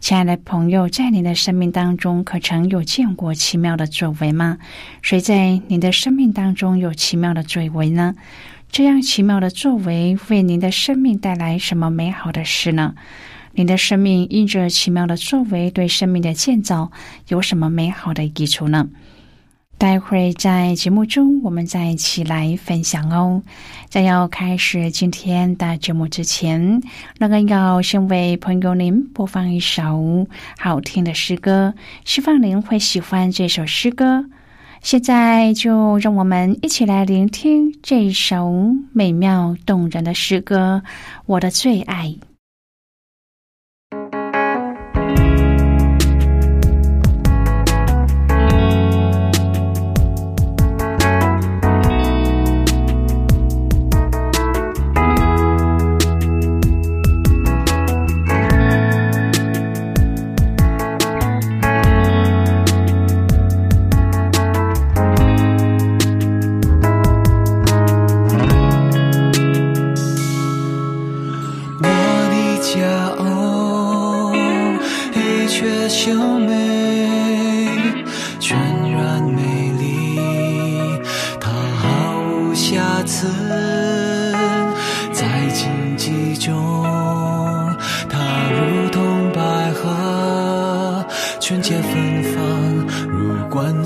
亲爱的朋友，在您的生命当中，可曾有见过奇妙的作为吗？谁在您的生命当中有奇妙的作为呢？这样奇妙的作为为您的生命带来什么美好的事呢？您的生命因着奇妙的作为对生命的建造有什么美好的益处呢？待会在节目中，我们再一起来分享哦。在要开始今天的节目之前，那个要先为朋友您播放一首好听的诗歌，希望您会喜欢这首诗歌。现在就让我们一起来聆听这首美妙动人的诗歌，我的最爱。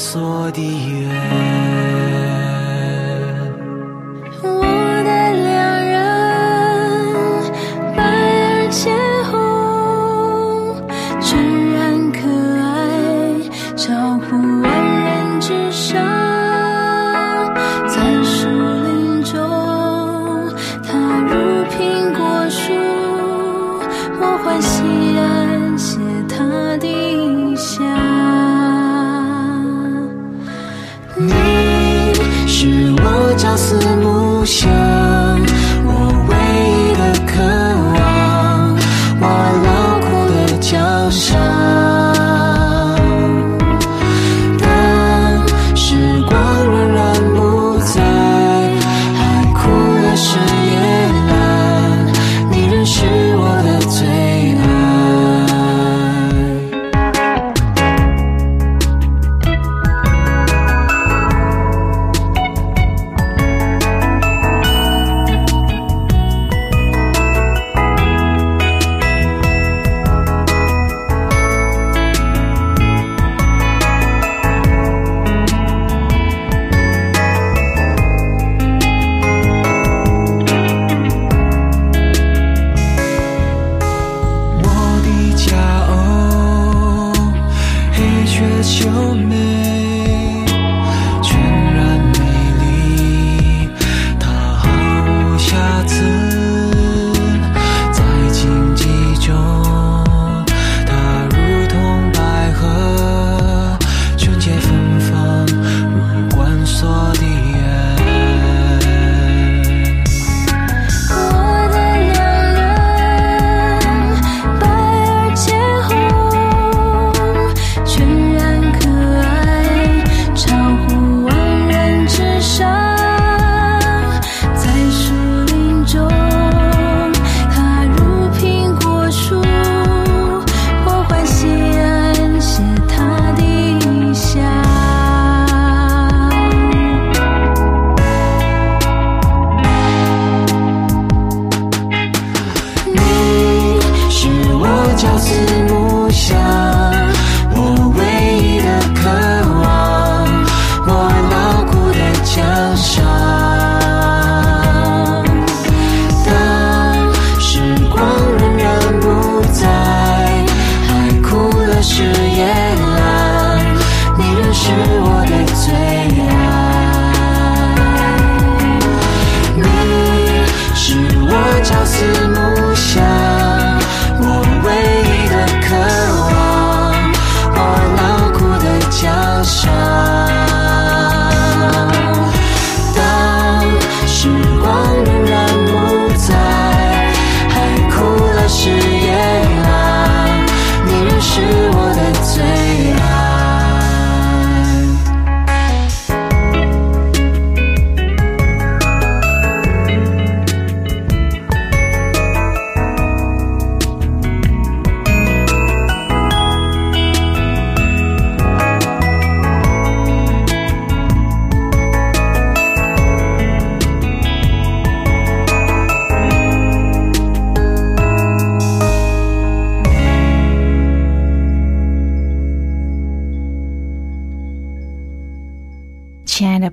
做的月。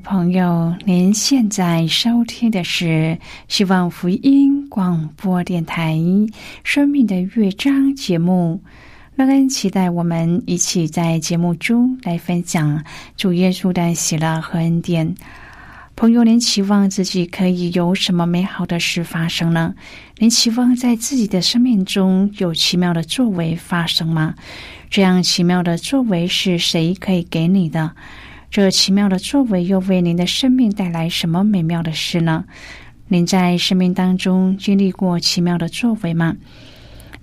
朋友，您现在收听的是希望福音广播电台《生命的乐章》节目。乐恩期待我们一起在节目中来分享主耶稣的喜乐和恩典。朋友，您期望自己可以有什么美好的事发生呢？您期望在自己的生命中有奇妙的作为发生吗？这样奇妙的作为是谁可以给你的？这奇妙的作为又为您的生命带来什么美妙的事呢？您在生命当中经历过奇妙的作为吗？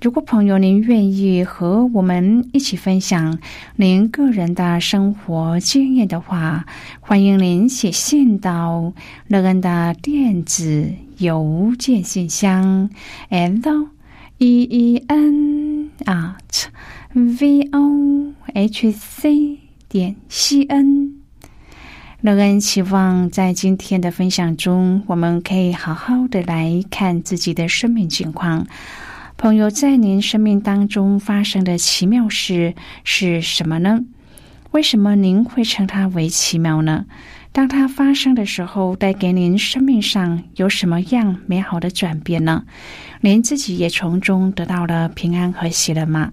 如果朋友您愿意和我们一起分享您个人的生活经验的话，欢迎您写信到乐恩的电子邮件信箱：l e e n at v o h c 点 c n。乐恩期望在今天的分享中，我们可以好好的来看自己的生命情况。朋友，在您生命当中发生的奇妙事是什么呢？为什么您会称它为奇妙呢？当它发生的时候，带给您生命上有什么样美好的转变呢？您自己也从中得到了平安和喜乐吗？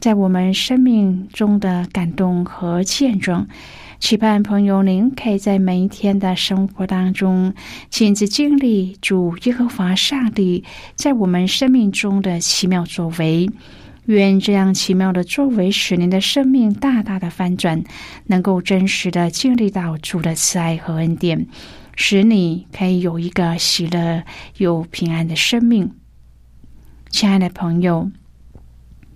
在我们生命中的感动和见证，期盼朋友您可以在每一天的生活当中亲自经历主耶和华上帝在我们生命中的奇妙作为。愿这样奇妙的作为使您的生命大大的翻转，能够真实的经历到主的慈爱和恩典，使你可以有一个喜乐又平安的生命。亲爱的朋友。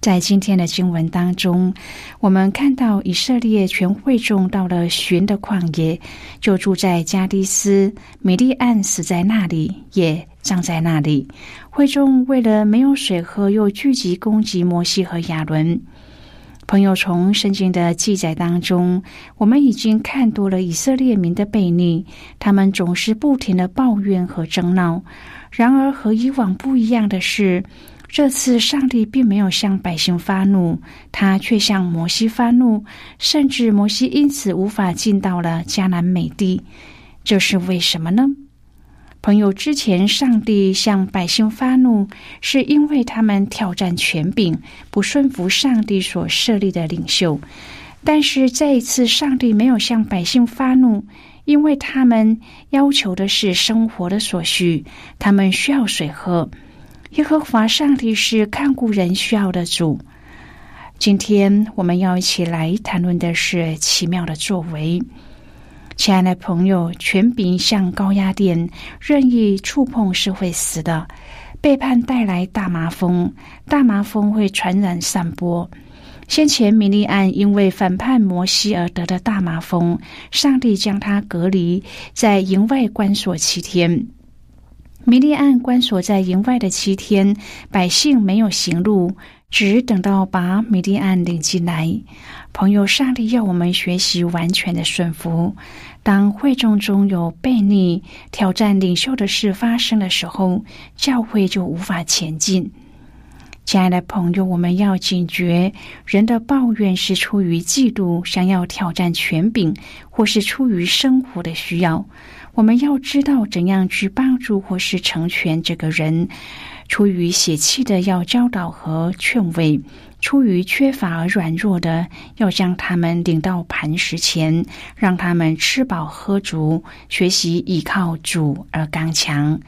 在今天的经文当中，我们看到以色列全会众到了寻的旷野，就住在加迪斯。米利暗死在那里，也葬在那里。会众为了没有水喝，又聚集攻击摩西和亚伦。朋友，从圣经的记载当中，我们已经看多了以色列民的悖逆，他们总是不停的抱怨和争闹。然而，和以往不一样的是。这次上帝并没有向百姓发怒，他却向摩西发怒，甚至摩西因此无法进到了迦南美地。这是为什么呢？朋友，之前上帝向百姓发怒，是因为他们挑战权柄，不顺服上帝所设立的领袖；但是这一次，上帝没有向百姓发怒，因为他们要求的是生活的所需，他们需要水喝。耶和华上帝是看顾人需要的主。今天我们要一起来谈论的是奇妙的作为。亲爱的朋友，权柄像高压电，任意触碰是会死的。背叛带来大麻风，大麻风会传染散播。先前米利安因为反叛摩西而得的大麻风，上帝将他隔离在营外关锁七天。米利安关锁在营外的七天，百姓没有行路，只等到把米利安领进来。朋友，上帝要我们学习完全的顺服。当会众中有悖逆、挑战领袖的事发生的时候，教会就无法前进。亲爱的朋友，我们要警觉，人的抱怨是出于嫉妒，想要挑战权柄，或是出于生活的需要。我们要知道怎样去帮助或是成全这个人，出于血气的要教导和劝慰，出于缺乏而软弱的要将他们领到磐石前，让他们吃饱喝足，学习依靠主而刚强。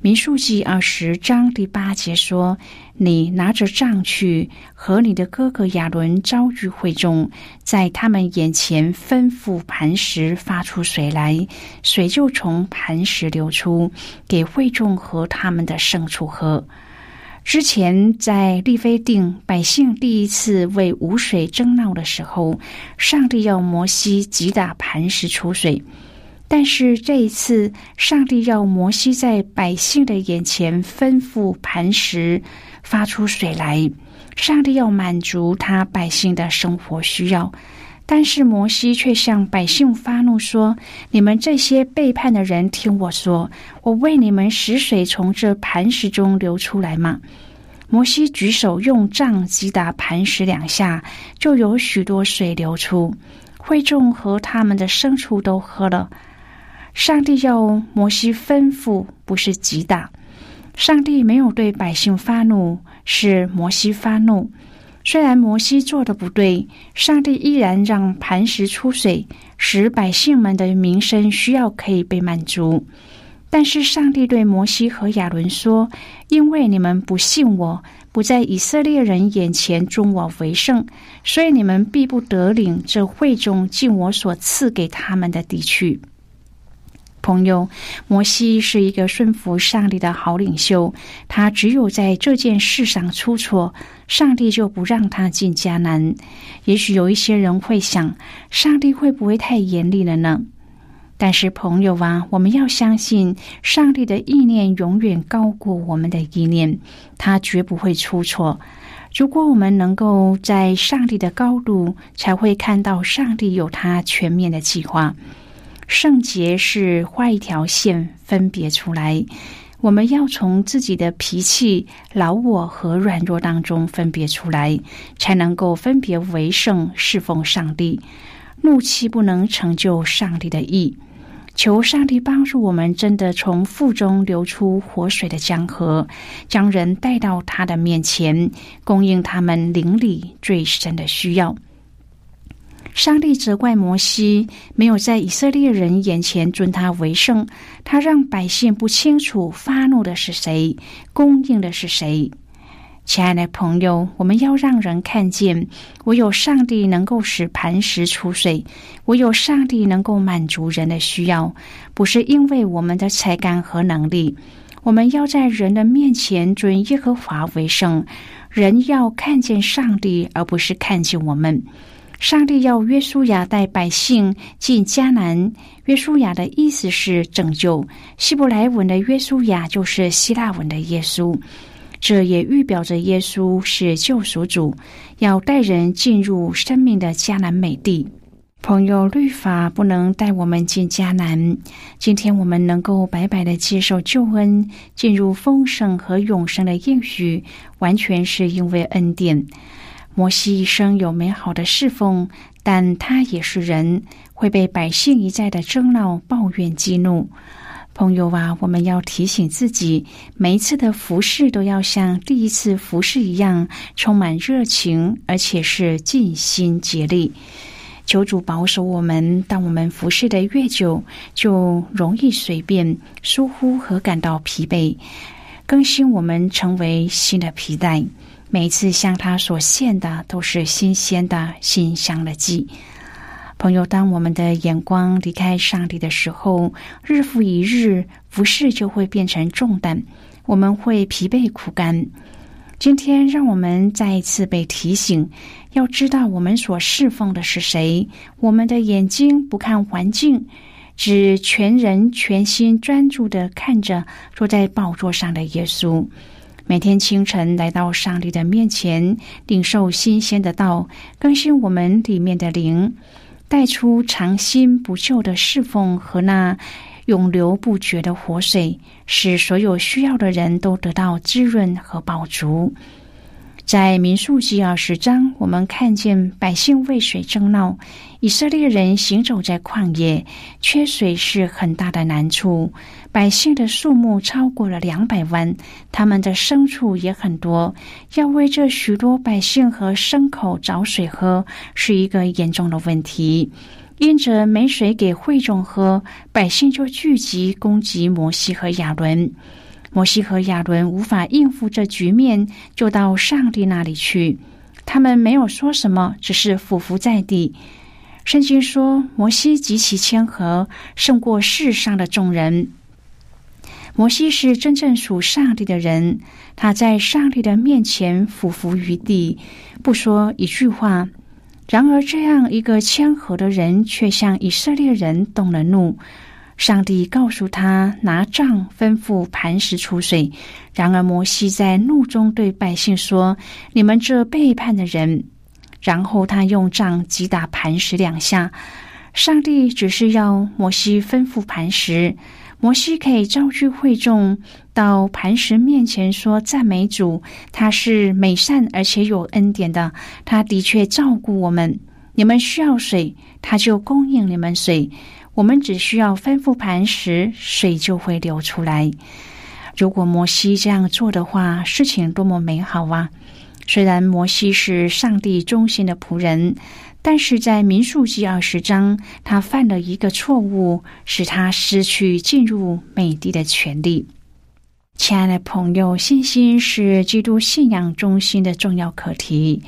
民数记二十章第八节说：“你拿着杖去，和你的哥哥亚伦遭遇会众，在他们眼前吩咐磐石发出水来，水就从磐石流出，给会众和他们的牲畜喝。”之前在利非定，百姓第一次为无水争闹的时候，上帝要摩西击打磐石出水。但是这一次，上帝要摩西在百姓的眼前吩咐磐石发出水来。上帝要满足他百姓的生活需要，但是摩西却向百姓发怒说：“你们这些背叛的人，听我说，我为你们使水从这磐石中流出来吗？”摩西举手用杖击打磐石两下，就有许多水流出，会众和他们的牲畜都喝了。上帝要摩西吩咐，不是击打。上帝没有对百姓发怒，是摩西发怒。虽然摩西做的不对，上帝依然让磐石出水，使百姓们的民生需要可以被满足。但是上帝对摩西和亚伦说：“因为你们不信我，不在以色列人眼前尊我为圣，所以你们必不得领这会中尽我所赐给他们的地区。”朋友，摩西是一个顺服上帝的好领袖。他只有在这件事上出错，上帝就不让他进迦南。也许有一些人会想，上帝会不会太严厉了呢？但是，朋友啊，我们要相信，上帝的意念永远高过我们的意念，他绝不会出错。如果我们能够在上帝的高度，才会看到上帝有他全面的计划。圣洁是画一条线分别出来，我们要从自己的脾气、老我和软弱当中分别出来，才能够分别为圣，侍奉上帝。怒气不能成就上帝的意。求上帝帮助我们，真的从腹中流出活水的江河，将人带到他的面前，供应他们灵里最深的需要。上帝责怪摩西没有在以色列人眼前尊他为圣，他让百姓不清楚发怒的是谁，供应的是谁。亲爱的朋友，我们要让人看见，唯有上帝能够使磐石出水，唯有上帝能够满足人的需要，不是因为我们的才干和能力。我们要在人的面前尊耶和华为圣，人要看见上帝，而不是看见我们。上帝要约书亚带百姓进迦南。约书亚的意思是拯救。希伯来文的约书亚就是希腊文的耶稣，这也预表着耶稣是救赎主，要带人进入生命的迦南美地。朋友，律法不能带我们进迦南。今天我们能够白白的接受救恩，进入丰盛和永生的应许，完全是因为恩典。摩西一生有美好的侍奉，但他也是人，会被百姓一再的争闹、抱怨、激怒。朋友啊，我们要提醒自己，每一次的服侍都要像第一次服侍一样，充满热情，而且是尽心竭力。求主保守我们，当我们服侍的越久，就容易随便疏忽和感到疲惫，更新我们成为新的皮带。每次向他所献的都是新鲜的、馨香的祭。朋友，当我们的眼光离开上帝的时候，日复一日服侍就会变成重担，我们会疲惫苦干。今天，让我们再一次被提醒，要知道我们所侍奉的是谁。我们的眼睛不看环境，只全人全心专注的看着坐在宝座上的耶稣。每天清晨来到上帝的面前，领受新鲜的道，更新我们里面的灵，带出长新不旧的侍奉和那永流不绝的活水，使所有需要的人都得到滋润和饱足。在民数记二十章，我们看见百姓为水争闹，以色列人行走在旷野，缺水是很大的难处。百姓的数目超过了两百万，他们的牲畜也很多，要为这许多百姓和牲口找水喝，是一个严重的问题。因着没水给会众喝，百姓就聚集攻击摩西和亚伦。摩西和亚伦无法应付这局面，就到上帝那里去。他们没有说什么，只是俯伏在地。圣经说，摩西极其谦和，胜过世上的众人。摩西是真正属上帝的人，他在上帝的面前俯伏于地，不说一句话。然而，这样一个谦和的人，却向以色列人动了怒。上帝告诉他拿杖吩咐磐石出水。然而摩西在怒中对百姓说：“你们这背叛的人！”然后他用杖击打磐石两下。上帝只是要摩西吩咐磐石，摩西可以召聚会众到磐石面前说赞美主，他是美善而且有恩典的，他的确照顾我们。你们需要水，他就供应你们水。我们只需要吩咐磐石，水就会流出来。如果摩西这样做的话，事情多么美好啊！虽然摩西是上帝忠心的仆人，但是在民数记二十章，他犯了一个错误，使他失去进入美帝的权利。亲爱的朋友，信心是基督信仰中心的重要课题。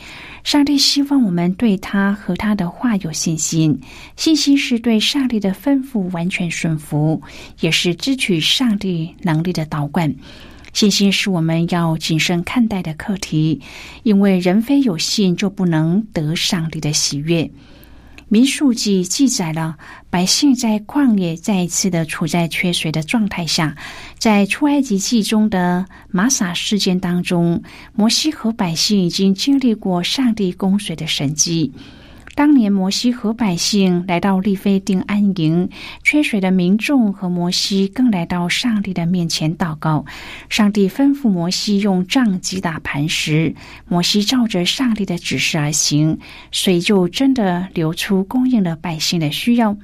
上帝希望我们对他和他的话有信心。信心是对上帝的吩咐完全顺服，也是支取上帝能力的导管。信心是我们要谨慎看待的课题，因为人非有信就不能得上帝的喜悦。民数记记载了百姓在旷野再一次的处在缺水的状态下，在出埃及记中的玛撒事件当中，摩西和百姓已经经历过上帝供水的神迹。当年摩西和百姓来到利非定安营，缺水的民众和摩西更来到上帝的面前祷告。上帝吩咐摩西用杖击打磐石，摩西照着上帝的指示而行，水就真的流出，供应了百姓的需要。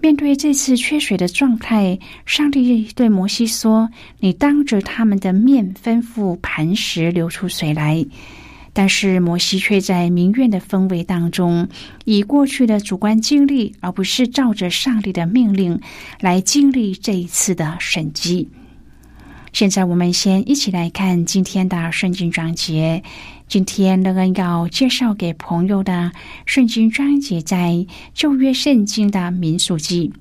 面对这次缺水的状态，上帝对摩西说：“你当着他们的面吩咐磐石流出水来。”但是摩西却在民怨的氛围当中，以过去的主观经历，而不是照着上帝的命令来经历这一次的审计。现在我们先一起来看今天的圣经章节。今天乐恩要介绍给朋友的圣经章节，在旧约圣经的民数记。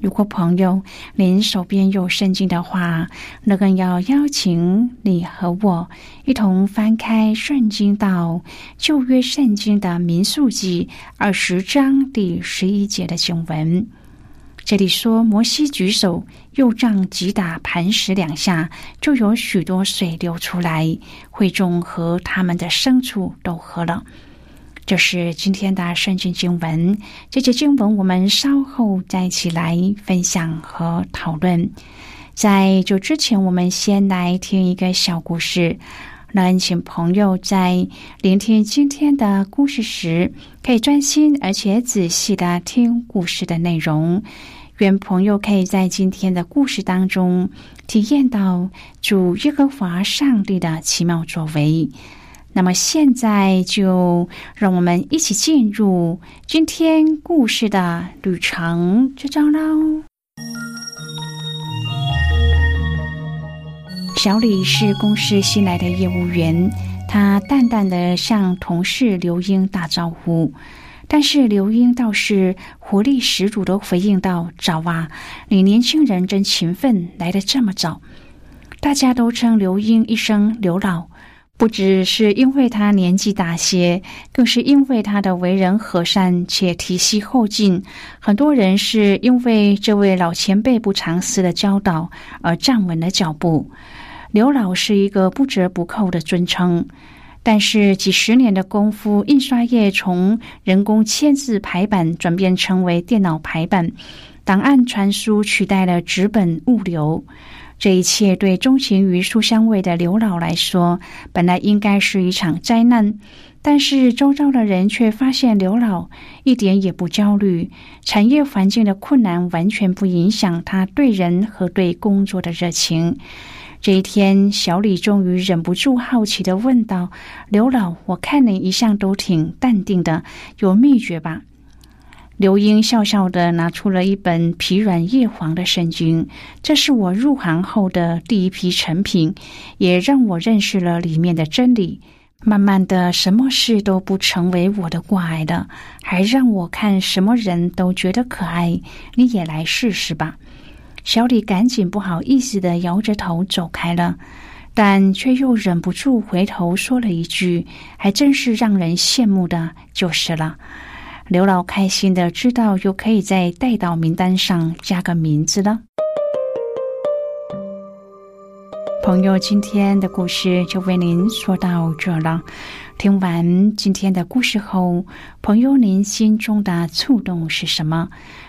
如果朋友您手边有圣经的话，那更要邀请你和我一同翻开圣经到旧约圣经的民数记二十章第十一节的经文。这里说，摩西举手，右杖击打磐石两下，就有许多水流出来，会众和他们的牲畜都喝了。这是今天的圣经经文。这节经文我们稍后再一起来分享和讨论。在就之前，我们先来听一个小故事。那请朋友在聆听今天的故事时，可以专心而且仔细的听故事的内容。愿朋友可以在今天的故事当中体验到主耶和华上帝的奇妙作为。那么现在就让我们一起进入今天故事的旅程之中喽。小李是公司新来的业务员，他淡淡的向同事刘英打招呼，但是刘英倒是活力十足的回应道：“早啊，你年轻人真勤奋，来的这么早。”大家都称刘英一声刘老。不只是因为他年纪大些，更是因为他的为人和善且提携后进。很多人是因为这位老前辈不藏私的教导而站稳了脚步。刘老是一个不折不扣的尊称，但是几十年的功夫，印刷业从人工签字排版转变成为电脑排版，档案传输取代了纸本物流。这一切对钟情于书香味的刘老来说，本来应该是一场灾难。但是周遭的人却发现刘老一点也不焦虑，产业环境的困难完全不影响他对人和对工作的热情。这一天，小李终于忍不住好奇的问道：“刘老，我看你一向都挺淡定的，有秘诀吧？”刘英笑笑的拿出了一本皮软叶黄的圣经，这是我入行后的第一批成品，也让我认识了里面的真理。慢慢的，什么事都不成为我的挂碍了，还让我看什么人都觉得可爱。你也来试试吧。小李赶紧不好意思的摇着头走开了，但却又忍不住回头说了一句：“还真是让人羡慕的，就是了。”刘老开心的知道，又可以在待到名单上加个名字了。朋友，今天的故事就为您说到这了。听完今天的故事后，朋友，您心中的触动是什么？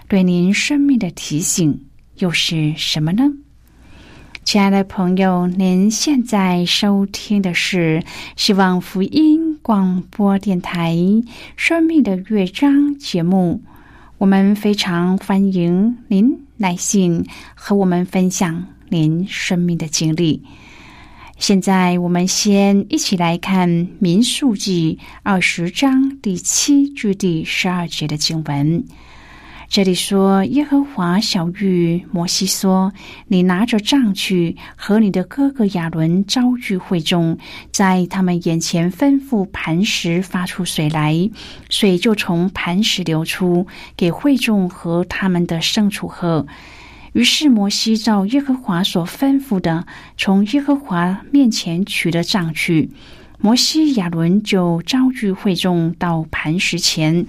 对您生命的提醒又是什么呢？亲爱的朋友，您现在收听的是希望福音广播电台《生命的乐章》节目。我们非常欢迎您来信和我们分享您生命的经历。现在，我们先一起来看《民数记》二十章第七至第十二节的经文。这里说：“耶和华小玉摩西说，你拿着杖去，和你的哥哥亚伦招聚会众，在他们眼前吩咐磐石发出水来，水就从磐石流出，给会众和他们的牲畜喝。”于是摩西照耶和华所吩咐的，从耶和华面前取了杖去。摩西亚伦就招聚会众到磐石前。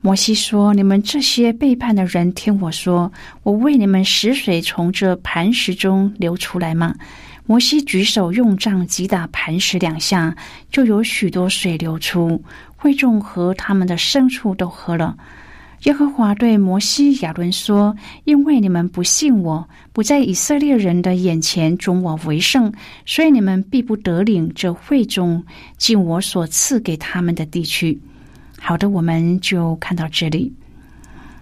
摩西说：“你们这些背叛的人，听我说，我为你们使水从这磐石中流出来吗？”摩西举手用杖击打磐石两下，就有许多水流出，会众和他们的牲畜都喝了。耶和华对摩西、亚伦说：“因为你们不信我，不在以色列人的眼前尊我为圣，所以你们必不得领这会众进我所赐给他们的地区。”好的，我们就看到这里。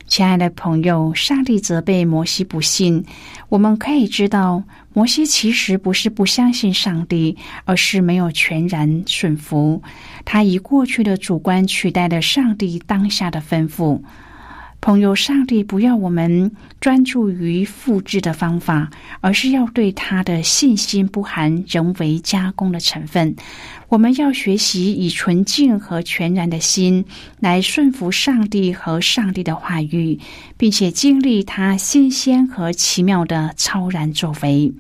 亲爱的朋友，上帝责备摩西不信，我们可以知道，摩西其实不是不相信上帝，而是没有全然顺服，他以过去的主观取代了上帝当下的吩咐。朋友，上帝不要我们专注于复制的方法，而是要对他的信心不含人为加工的成分。我们要学习以纯净和全然的心来顺服上帝和上帝的话语，并且经历他新鲜和奇妙的超然作为。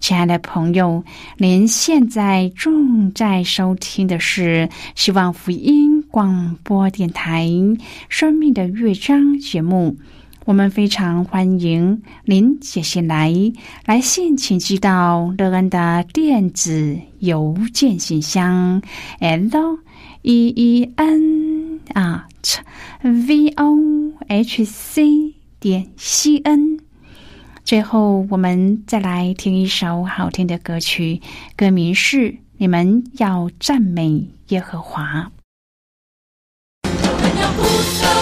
亲爱的朋友，您现在正在收听的是希望福音广播电台《生命的乐章》节目。我们非常欢迎您写信来，来信请寄到乐恩的电子邮件信箱：l e e n 啊，v o h c 点 c n。最后，我们再来听一首好听的歌曲，歌名是《你们要赞美耶和华》。亲爱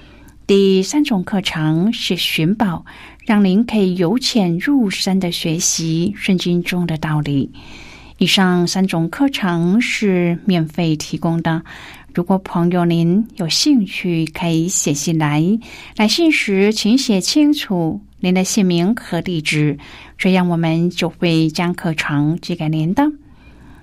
第三种课程是寻宝，让您可以由浅入深的学习圣经中的道理。以上三种课程是免费提供的，如果朋友您有兴趣，可以写信来。来信时，请写清楚您的姓名和地址，这样我们就会将课程寄给您的。